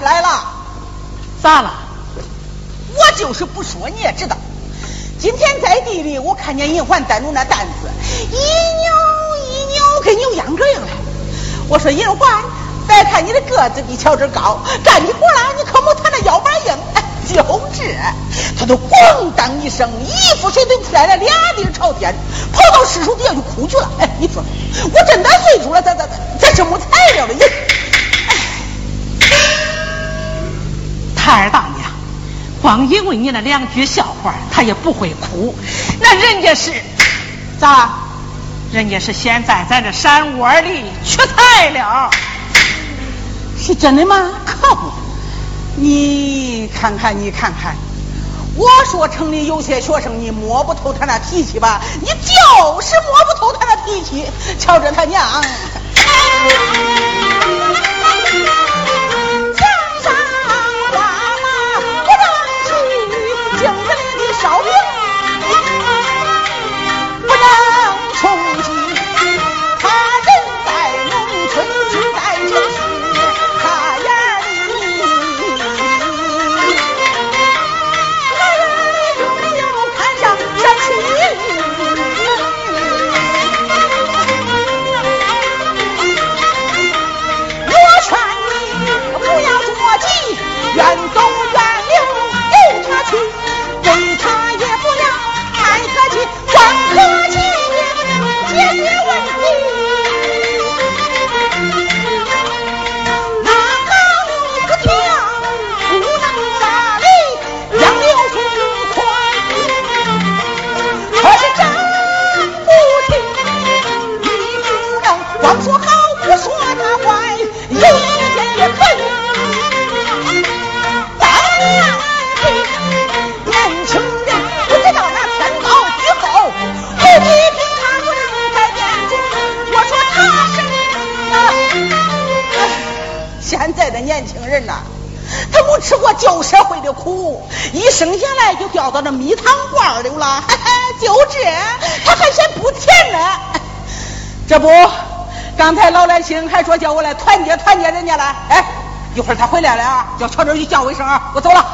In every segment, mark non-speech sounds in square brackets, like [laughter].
事来了。咋了？我就是不说，你也知道。今天在地里，我看见银环担着那担子，一扭一扭，跟扭秧歌样的。我说银环，别看你的个子比乔治高，干起活来你可没他那腰板硬。就这，他都咣当一声，一副水遁出来了，俩地朝天，跑到尸首底下就哭去了。哎，你说，我这大岁数了，咋咋咋，这是没材料的人。太二大娘，光因为你那两句笑话，他也不会哭。那人家是咋？人家是现在在这山窝里缺材了。是真的吗？可不！你看看，你看看，我说城里有些学生，你摸不透他那脾气吧？你就是摸不透他那脾气。瞧着他娘。掉到那蜜糖罐里了，就这，他还嫌不甜呢。这不，刚才老来青还说叫我来团结团结人家了。哎，一会儿他回来了啊，叫乔治去叫我一声啊，我走了。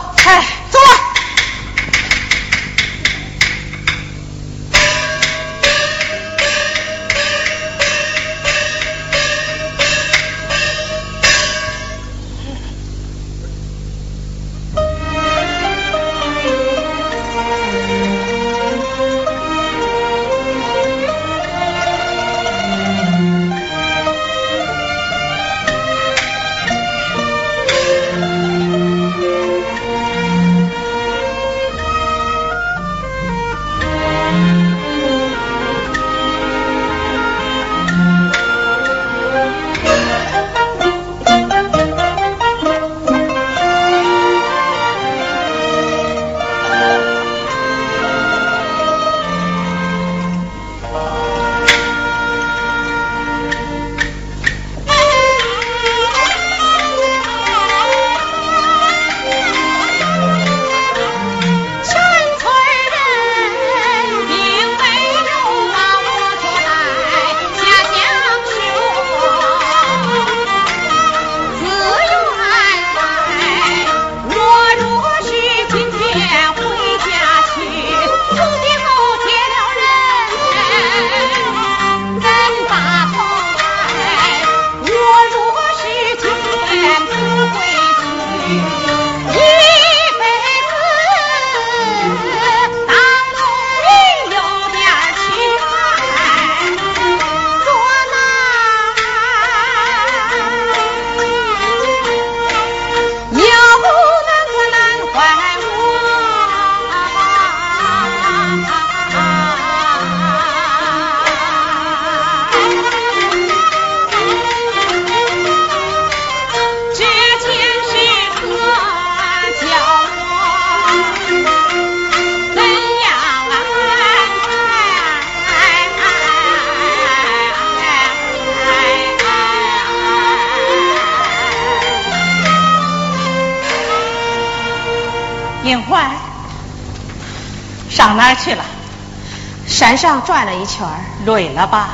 山上转了一圈，累了吧？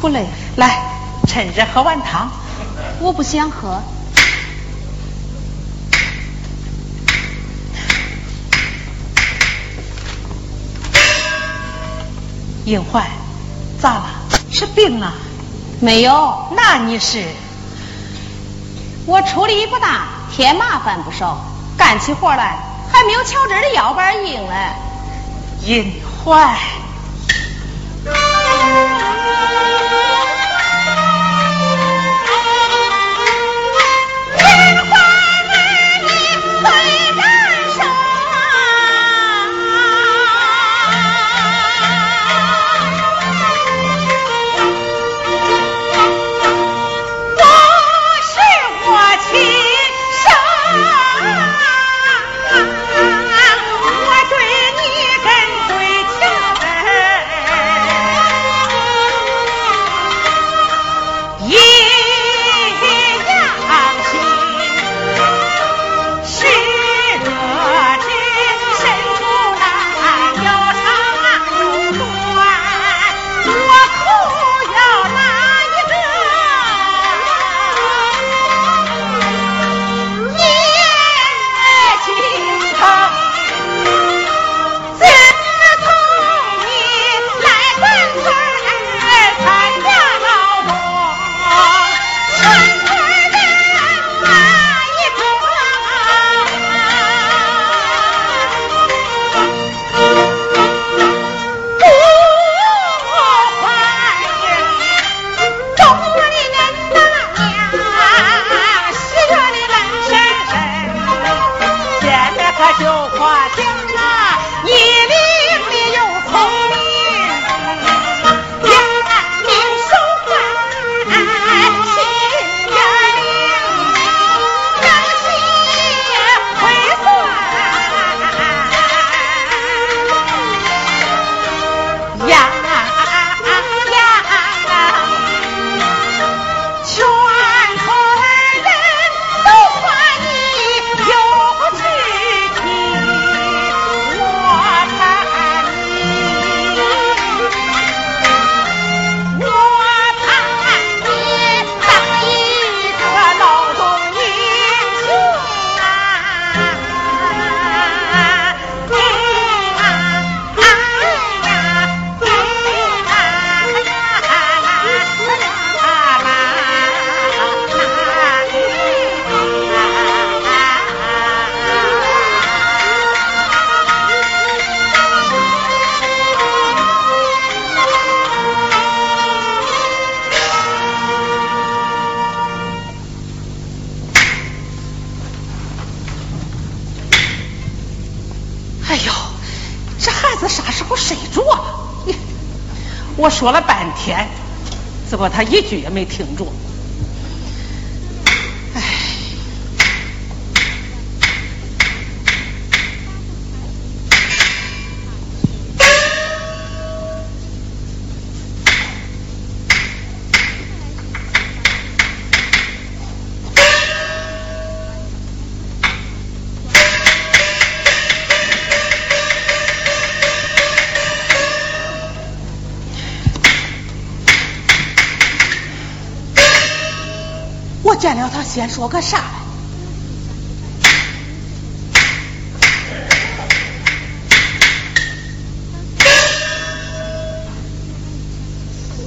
不累。来，趁着喝完汤。我不想喝。隐患？咋了？是病了？没有，那你是？我出力不大，添麻烦不少，干起活来还没有乔真的腰板硬嘞。隐患。我说了半天，结果他一句也没听着。先说个啥来？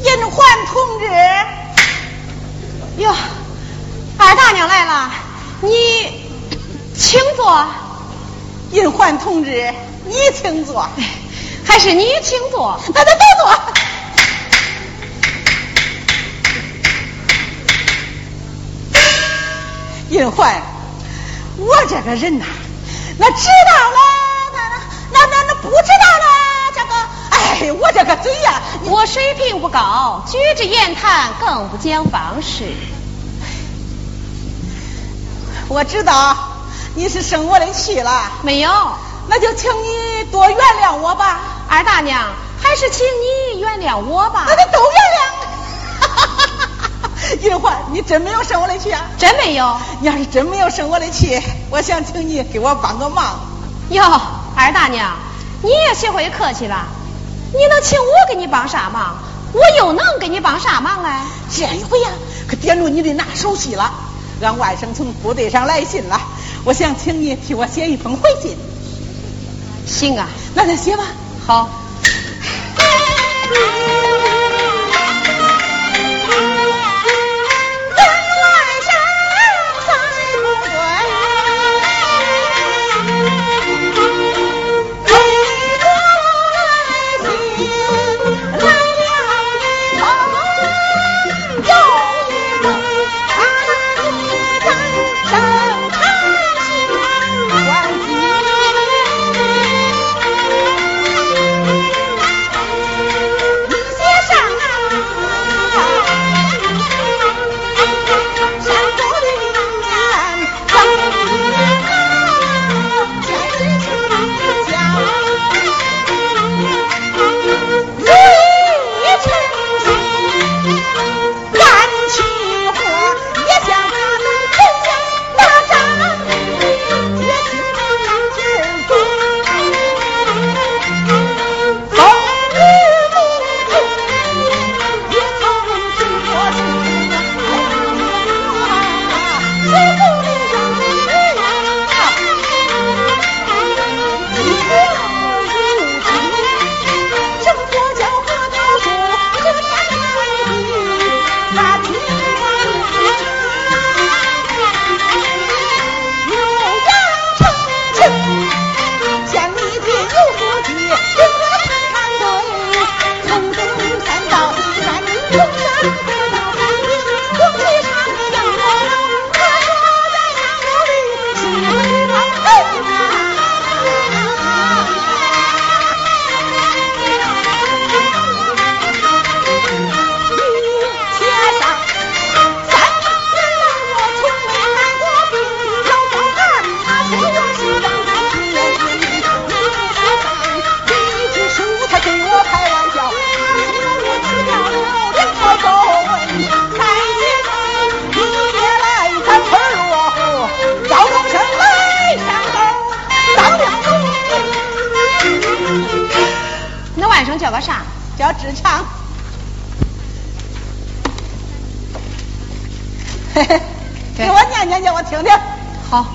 银环同志，哟，二大娘来了，你请坐。银环同志，你请坐。还是你请坐？那就都坐。银环，我这个人呐，那知道了，那那那那不知道了，这个，哎，我这个嘴呀，我水平不高，举止言谈更不讲方式。我知道你是生我的气了，没有，那就请你多原谅我吧，二大娘，还是请你原谅我吧。你真没有生我的气啊？真没有。你要是真没有生我的气，我想请你给我帮个忙。哟，二大娘，你也学会客气了。你能请我给你帮啥忙？我又能给你帮啥忙嘞？这一回呀，可点着你的拿手戏了。俺外甥从部队上来信了，我想请你替我写一封回信。行啊，那咱写吧。好。叫志强。[laughs] 嘿嘿，给我念念，叫我听听。好。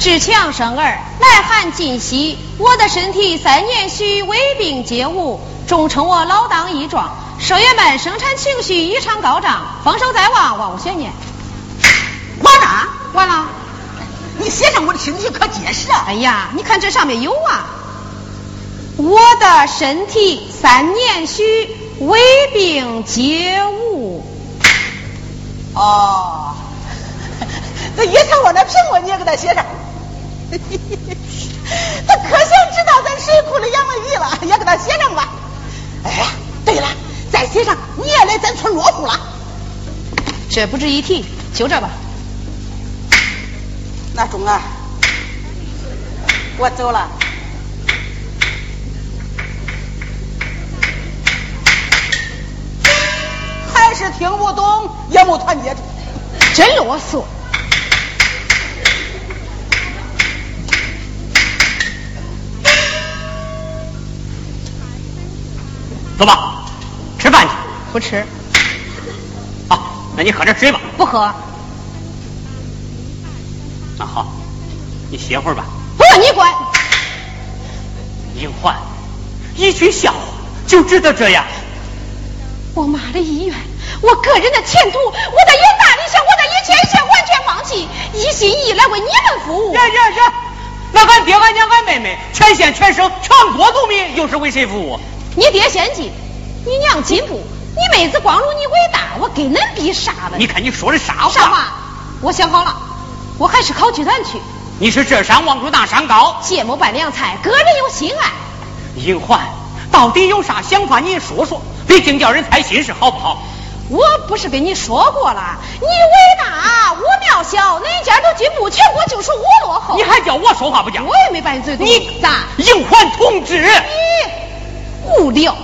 志强生儿，耐寒尽息。我的身体三年虚，胃病皆无，终称我老当益壮。社员们生产情绪异常高涨，丰收在望，望我悬念。完了，完了。你写上我的身体可结实啊！哎呀，你看这上面有啊。我的身体三年虚，胃病皆无。哦，这叶成我那苹果你也给他写上。[laughs] 他可想知道咱水库里养了鱼了，也给他写上吧。哎，对了，再写上你也来咱村落户了。这不值一提，就这吧。那中啊，我走了。还是听不懂，也没团结住，真啰嗦。走吧，吃饭去。不吃。好，那你喝点水吧。不喝。你歇会儿吧。不要你管。英焕，一句笑话就值得这样？我妈的医院，我个人的前途，我的远大理想，我的一切一切完全放弃，一心一意来为你们服务。那俺爹、俺娘、俺妹妹，全县全省全国农民，又是为谁服务？你爹先进，你娘进步，你妹子光荣，你伟大，我跟恁比啥了？你看你说的啥话？啥话？我想好了。我还是考剧团去。你是这山望着那山高，芥末拌凉菜，个人有心爱。银环，到底有啥想法？你说说，毕竟叫人猜心事，好不好？我不是跟你说过了？你伟大，我渺小，哪家都进步，全国就属我落后。你还叫我说话不讲？我也没把你嘴堵。你咋？银环同志，你无聊。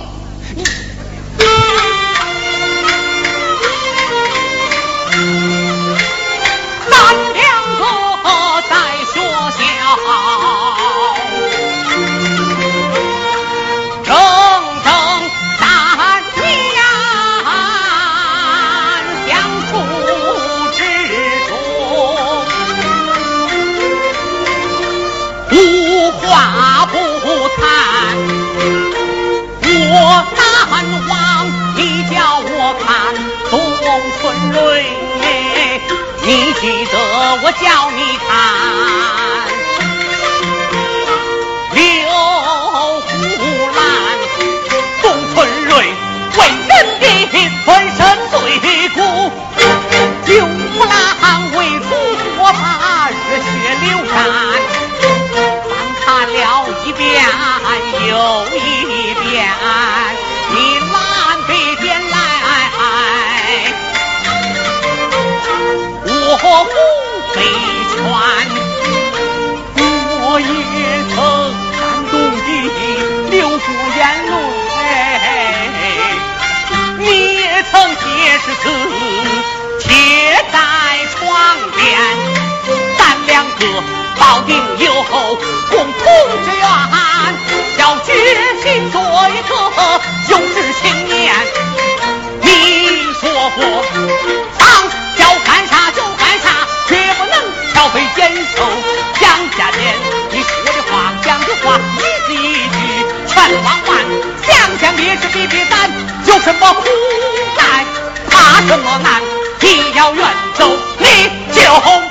小。你。记得我叫你看，刘胡兰、董存瑞为人的粉身碎骨，刘胡兰为祖国把热血流干，翻看了一遍又一遍，边，咱两个保定有后共同志愿，要决心做一个有志青年。你说过，当要干啥就。干啥，绝不能挑肥拣瘦蒋家店，你说的话讲的话一字一句全忘完。想想烈士比比咱，有什么苦难？怕什么难？你要远走，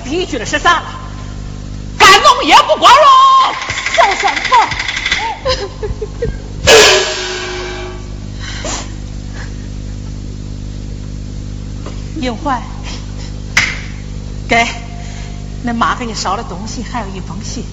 第一句的是啥了？干农业不光荣，小三宝。英焕，给，恁妈给你捎的东西，还有一封信。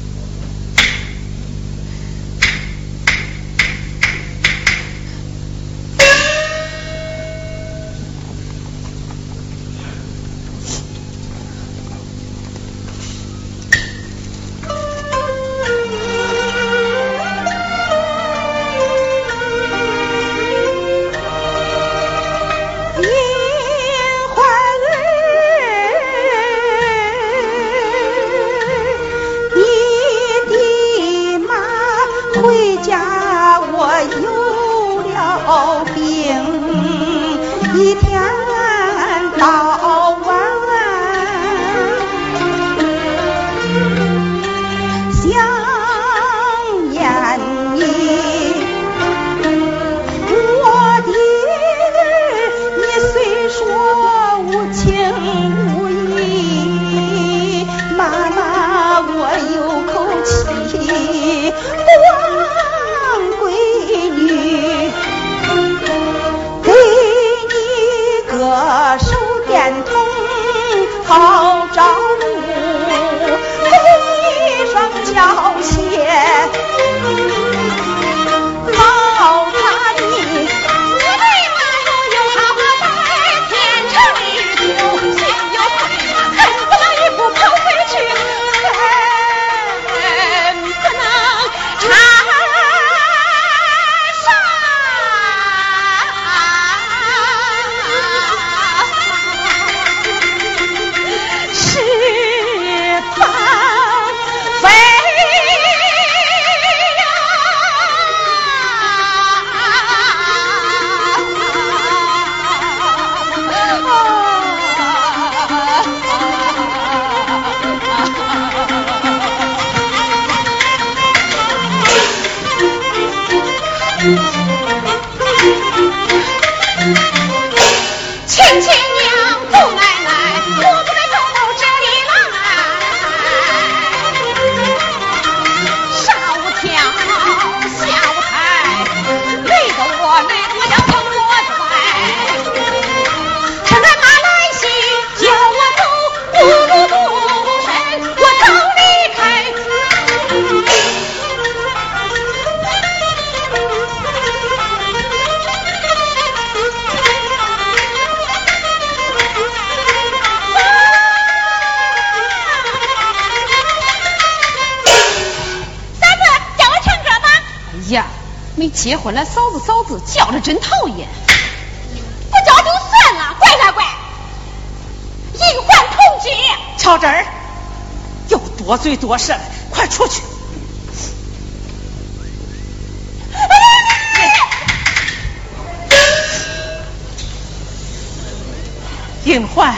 呀，没结婚了，嫂子嫂子叫着真讨厌，不叫就算了，怪啥怪？银环同居，瞧这儿，又多嘴多舌的，快出去！银环。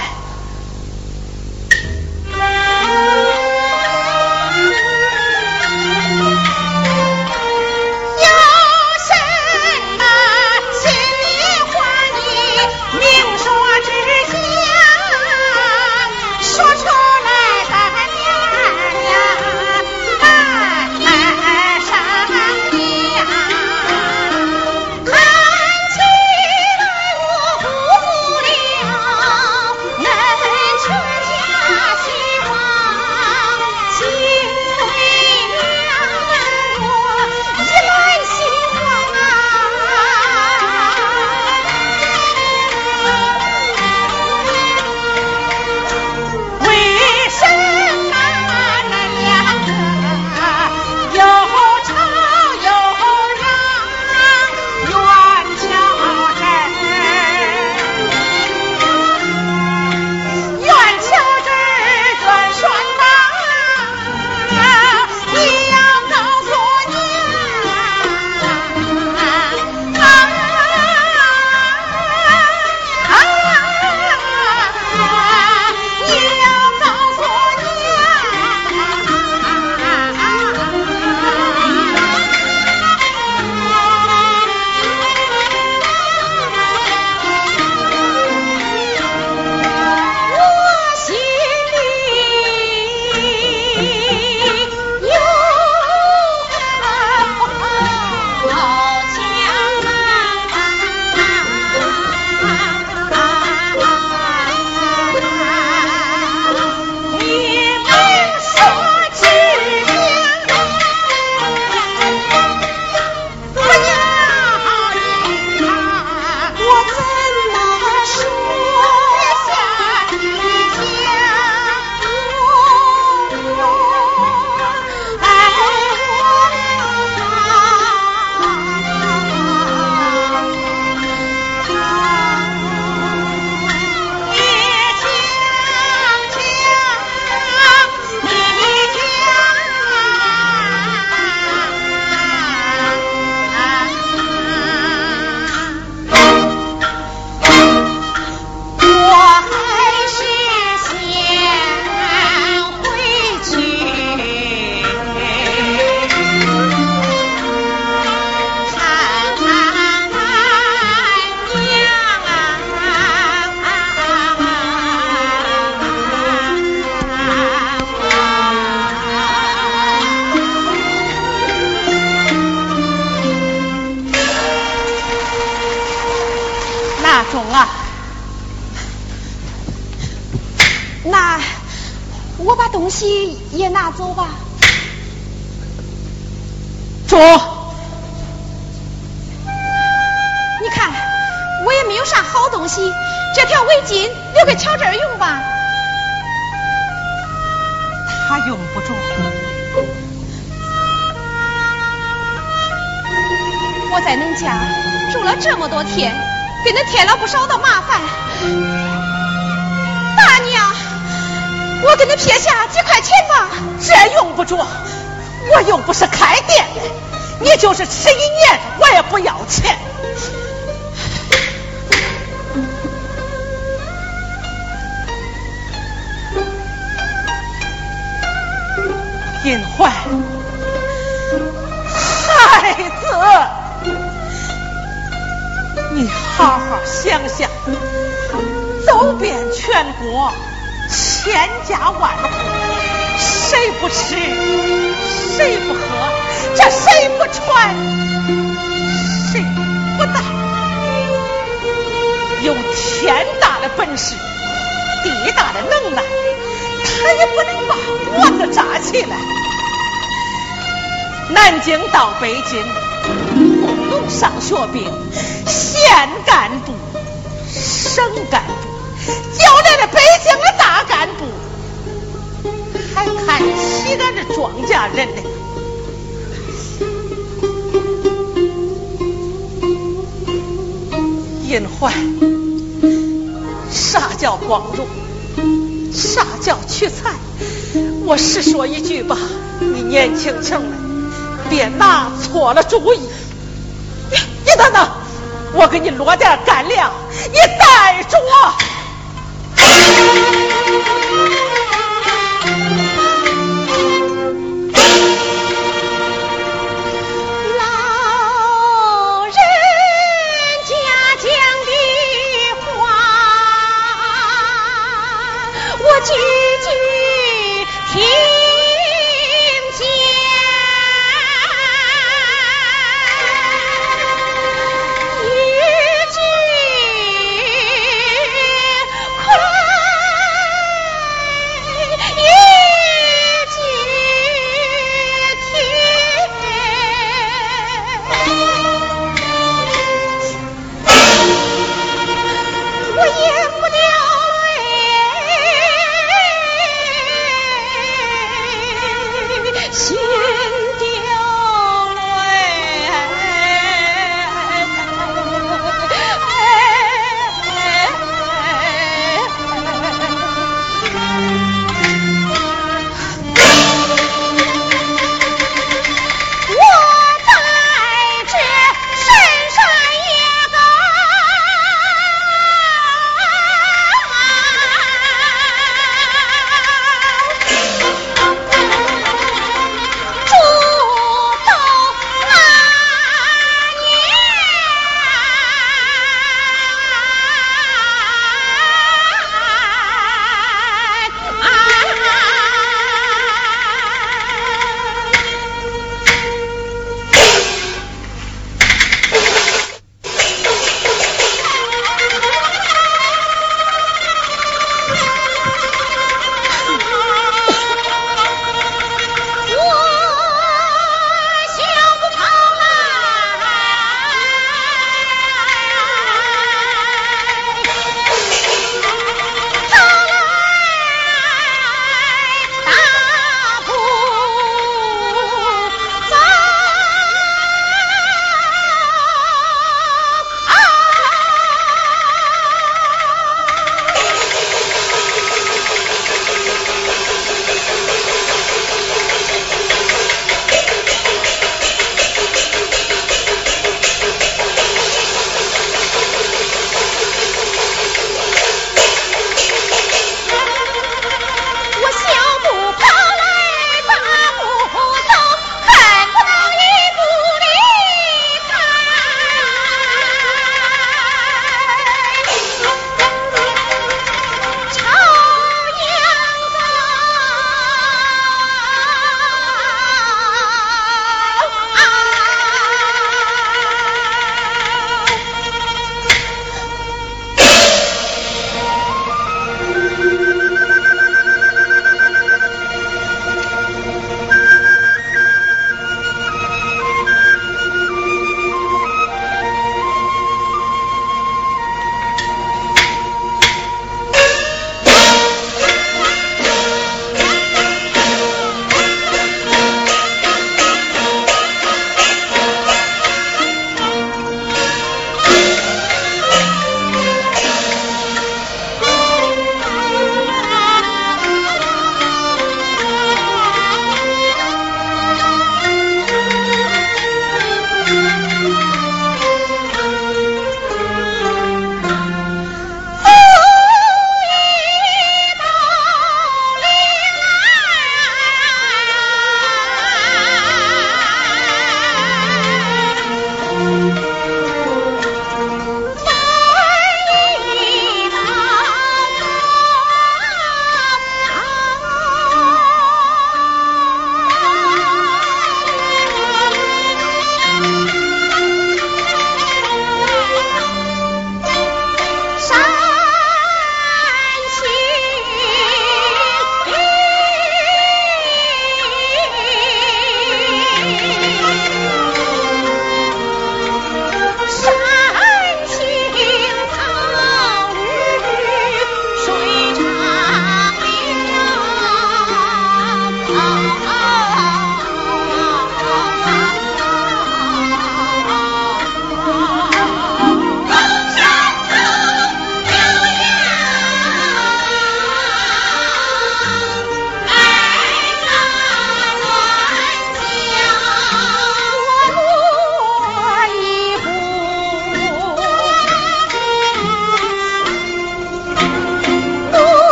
就是吃一年，我也不要钱。银环，孩子，你好好想想，走遍全国，千家万户，谁不吃，谁不喝，这谁不穿，谁不戴？有天大的本事，地大的能耐。他也不能把脖子扎起来。南京到北京，不用上学兵，县干部、省干部，叫来了北京的大干部，还看起俺这庄稼人呢。隐患，啥叫光荣？啥叫缺菜？我实说一句吧，你年轻轻的，别拿错了主意。你你等等，我给你落点干粮，你带着。我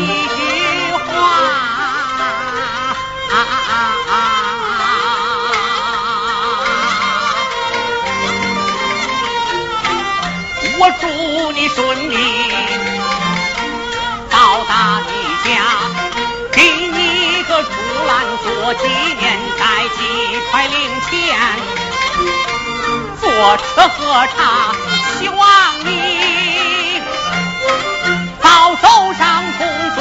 一句话，我祝你顺利到达你家，给你个竹篮做纪念，再几块零钱，坐车喝茶，希望你走上工作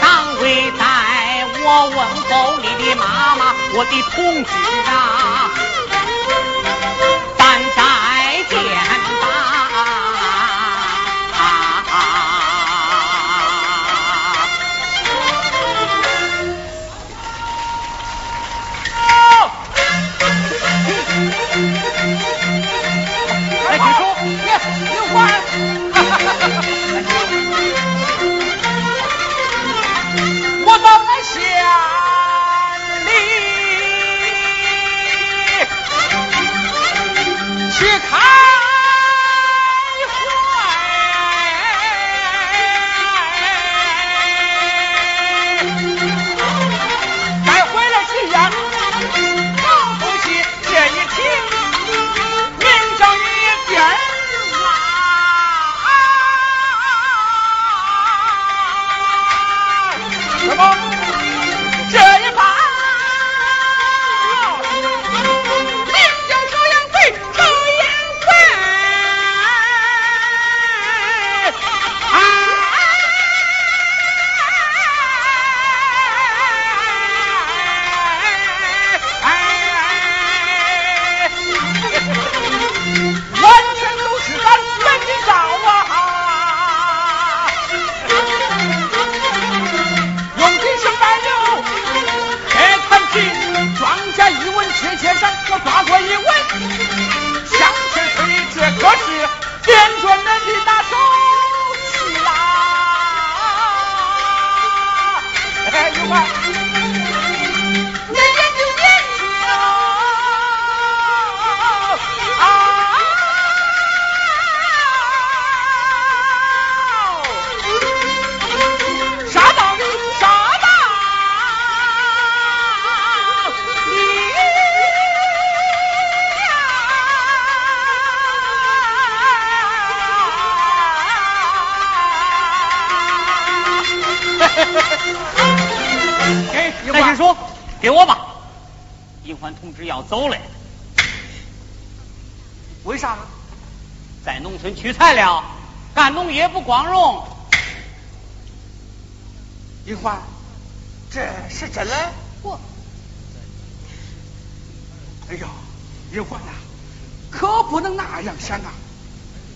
岗位，带我问候你的妈妈，我的同志啊。咱再见吧。来，听说，你刘欢，我给我吧。银环同志要走了，为啥呢？在农村取材料，干农业不光荣。银环，这是真的？我哎呦，银环呐，可不能那样想啊！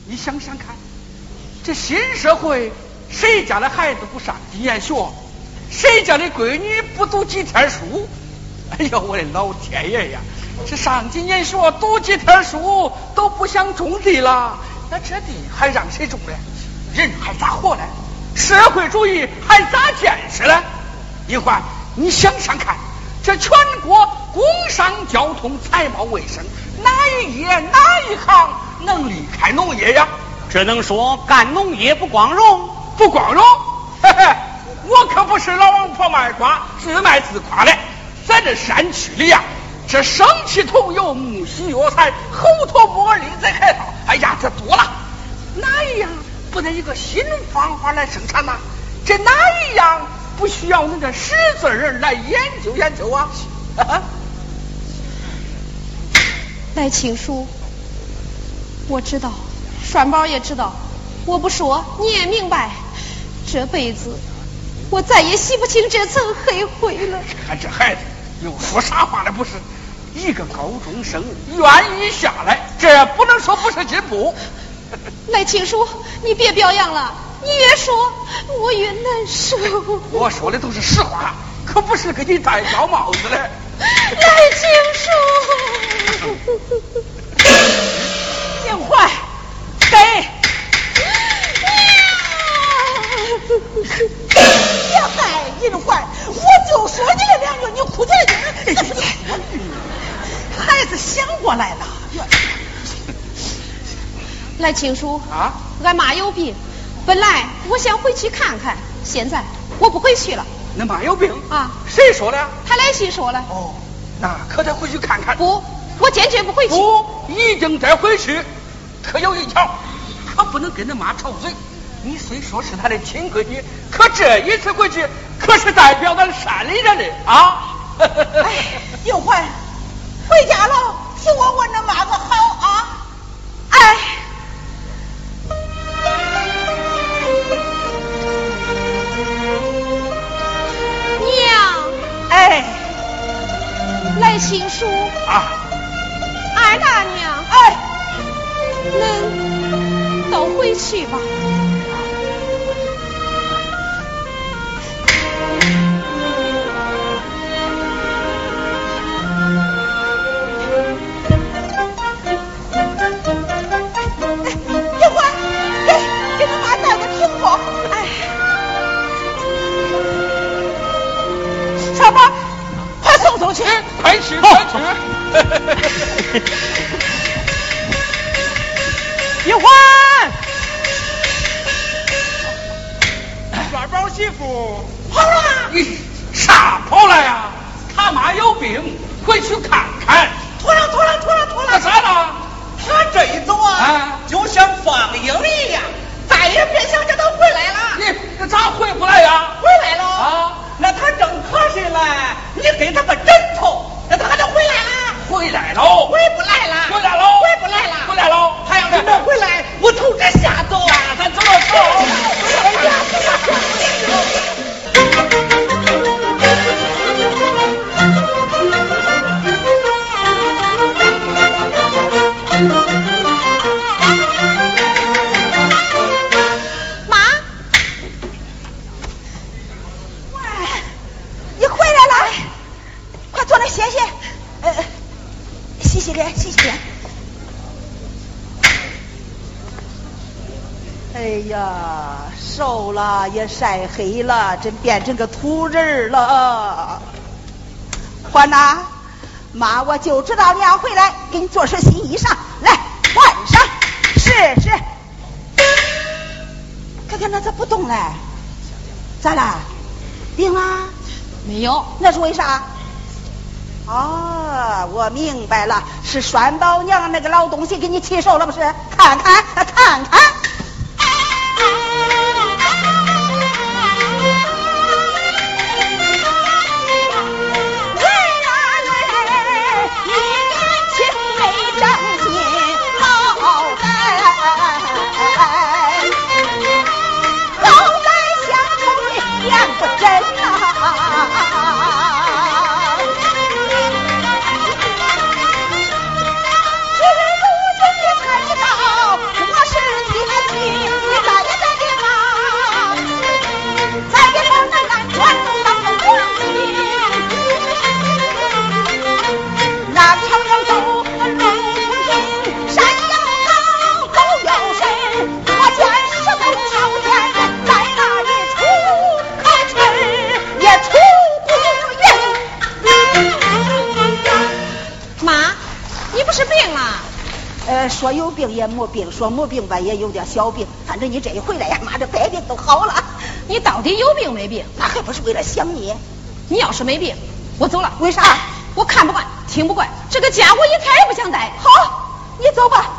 你想想看，这新社会，谁家的孩子不上几年学？谁家的闺女不读几天书？哎呦，我的老天爷呀！这上几年学，读几天书都不想种地了，那这地还让谁种呢？人还咋活呢？社会主义还咋建设呢？一环，你想想看，这全国工商交通财贸卫生哪一业哪一行能离开农业呀？只能说干农业不光荣？不光荣，嘿嘿，我可不是老王婆卖瓜，自卖自夸的。咱这山区里呀，这生气桐油、木樨药材、猴头木耳、栗子海藻，哎呀，这多了。哪一样不能一个新方法来生产呢、这哪一样不需要那个识字人来研究研究啊？啊 [laughs] 来请书，我知道，栓宝也知道，我不说你也明白，这辈子我再也洗不清这层黑灰了。看这孩子又说啥话了？不是一个高中生愿意下来，这不能说不是进步。[laughs] 来请书，你别表扬了，你越说我越难受。[laughs] 我说的都是实话，可不是给你戴高帽子的。[laughs] 来请书，金环，给。病坏，我就说你这两句，你哭起来就。孩子想过来了。来，亲叔。啊。俺妈有病，本来我想回去看看，现在我不回去了。恁妈有病？啊。谁说的？他来信说了。哦，那可得回去看看。不，我坚决不回去。不，一定得回去。可有一条，可不能跟恁妈吵嘴。你虽说是他的亲闺女，可这一次回去，可是代表咱山里人的啊。哎，有欢，回家了，替我问恁妈个好啊！哎。娘。哎。来新书。啊。二大娘。哎。恁都回去吧。快吃快吃！一 [laughs] 欢，帅宝媳妇跑了！你啥跑了呀？他妈有病，回去看看。脱了脱了脱了脱了！那咋了？他这一走啊，就像放鹰一样，再也别想叫他回来了。你那咋回不来呀？回来了啊！那他正瞌睡嘞，你给他个枕头。那他还能回来啦，回来喽，回不来了，回来喽，了也晒黑了，真变成个土人了。欢呐，妈，我就知道你要回来，给你做身新衣裳，来换上，试试。看看那咋不动嘞？咋了？病了？没有。那是为啥？哦，我明白了，是栓宝娘那个老东西给你气受了不是？看看，看看。病也没病，说没病吧也有点小病。反正你这一回来呀，妈这百病都好了。你到底有病没病？那还不是为了想你？你要是没病，我走了。为啥？我看不惯，听不惯，这个家我一天也不想待。好，你走吧，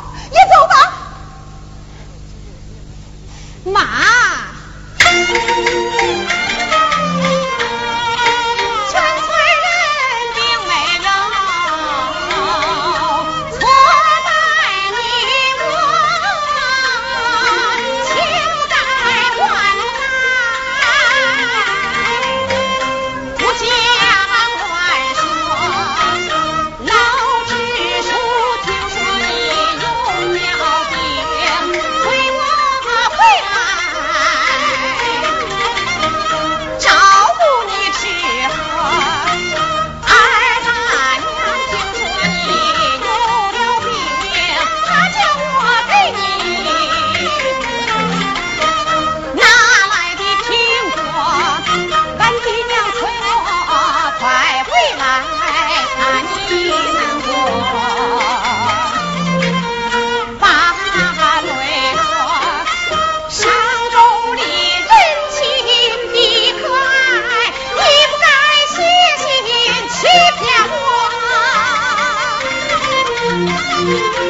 Thank you.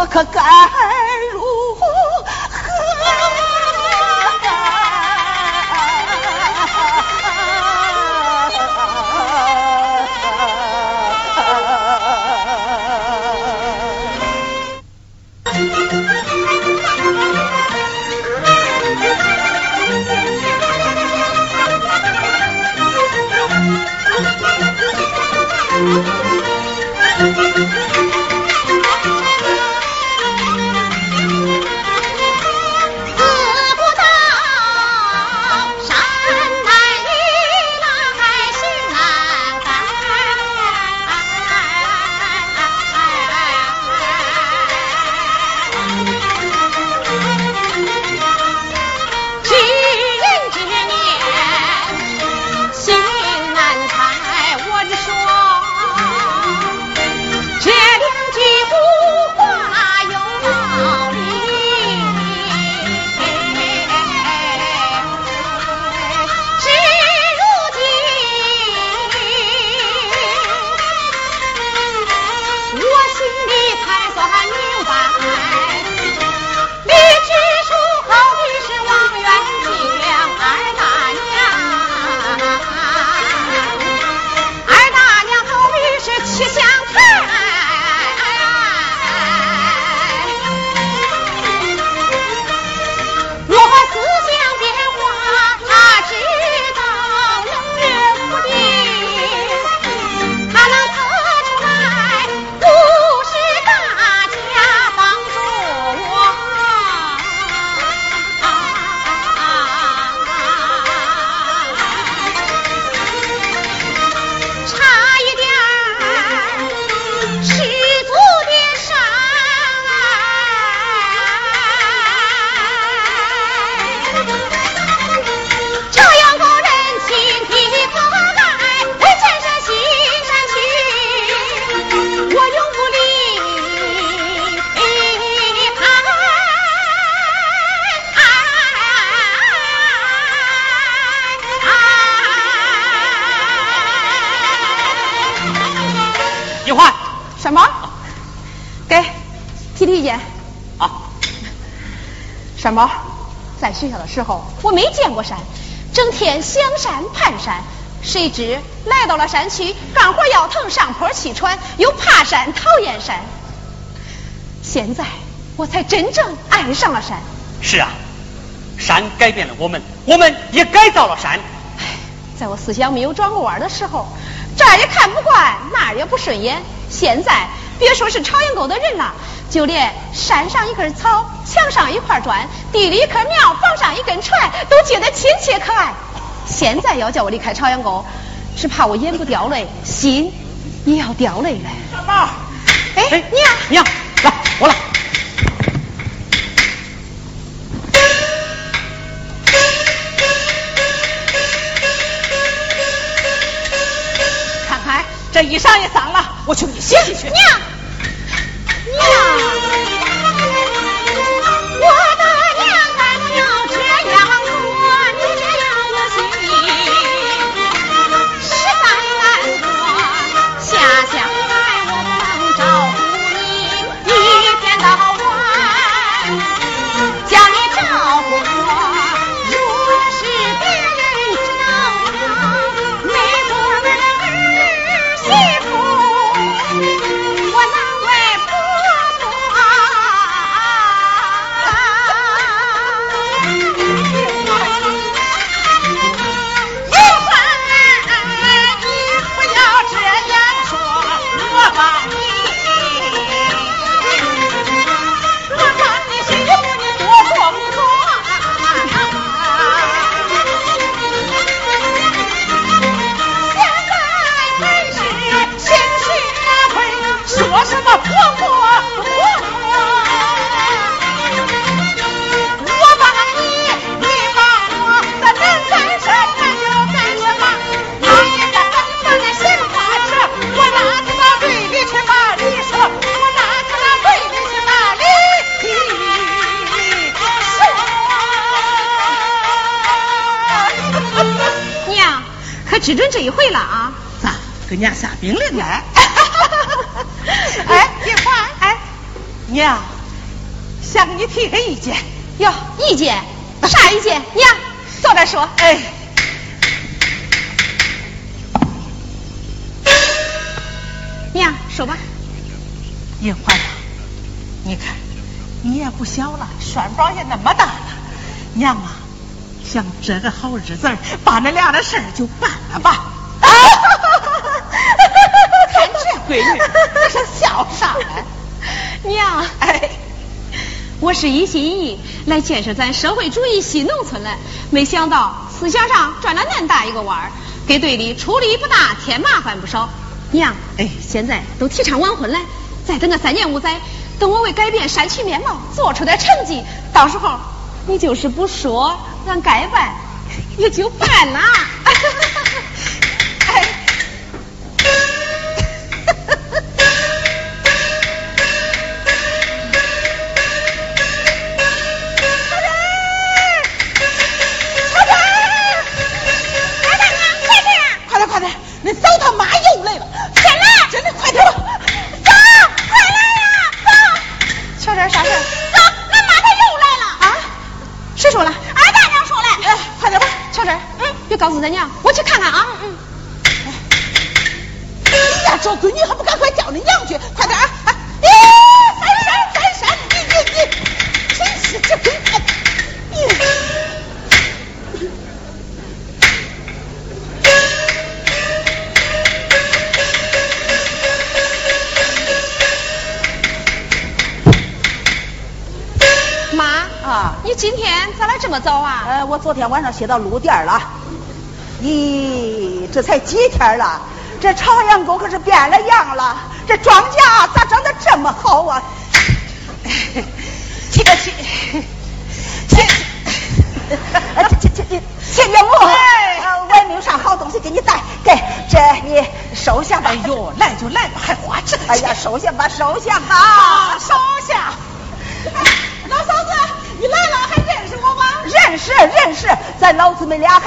我可该时候我没见过山，整天想山盼山，谁知来到了山区，干活腰疼，上坡气喘，又怕山，讨厌山。现在我才真正爱上了山。是啊，山改变了我们，我们也改造了山。唉，在我思想没有转过弯的时候，这儿也看不惯，那儿也不顺眼。现在别说是朝阳沟的人了，就连山上一根草，墙上一块砖，地里一棵苗，房上一根船，都觉得亲切可爱。现在要叫我离开朝阳沟，只怕我眼不掉泪，心也要掉泪了。小毛，哎，哎，娘，娘，事儿就办了吧。[laughs] 看这闺女，这是笑啥呢？[laughs] 娘，哎，我是一心一意来建设咱社会主义新农村的，没想到思想上转了恁大一个弯儿，给队里出力不大，添麻烦不少。娘，哎现在都提倡晚婚了，再等个三年五载，等我为改变山区面貌做出点成绩，到时候你就是不说，俺该办也就办了。我昨天晚上写到路店了。咦，这才几天了，这朝阳沟可是变了样了。这庄稼咋长得这么好啊？[laughs] 去去去，呃这这这这，秦岳母，我也没有啥好东西给你带，给这你收下吧。哎呦，来就来吧，还花这个钱。哎呀，收下吧，收下吧啊，，收下。老嫂子，你来了，还认识我吗？认识认识，咱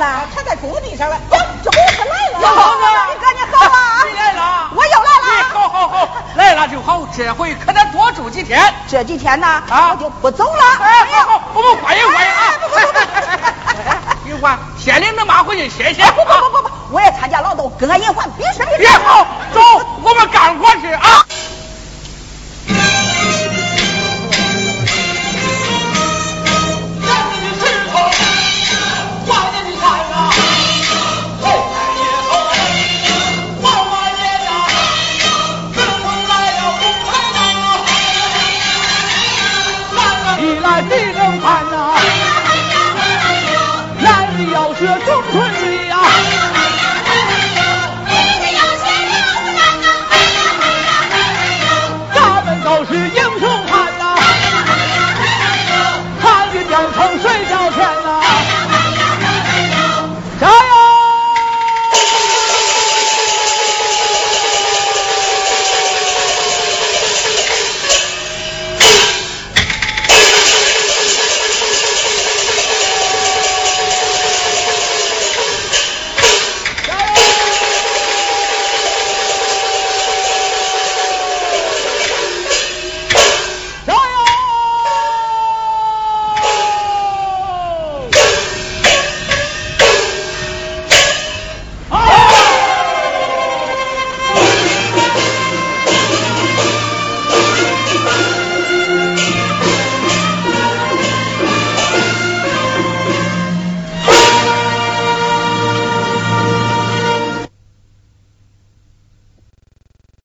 呢？他在工地上了。呀，这不是来了？好子，你赶紧好啊！你来了，我又来了。好好好，来了就好，这回可得多住几天。这几天呢，啊我就不走了。哎，好好，我们欢迎欢迎啊！银环，先领着妈回去歇歇。不不不不不，我也参加劳动，跟俺银环比试比试。也好，走，我们干活去啊！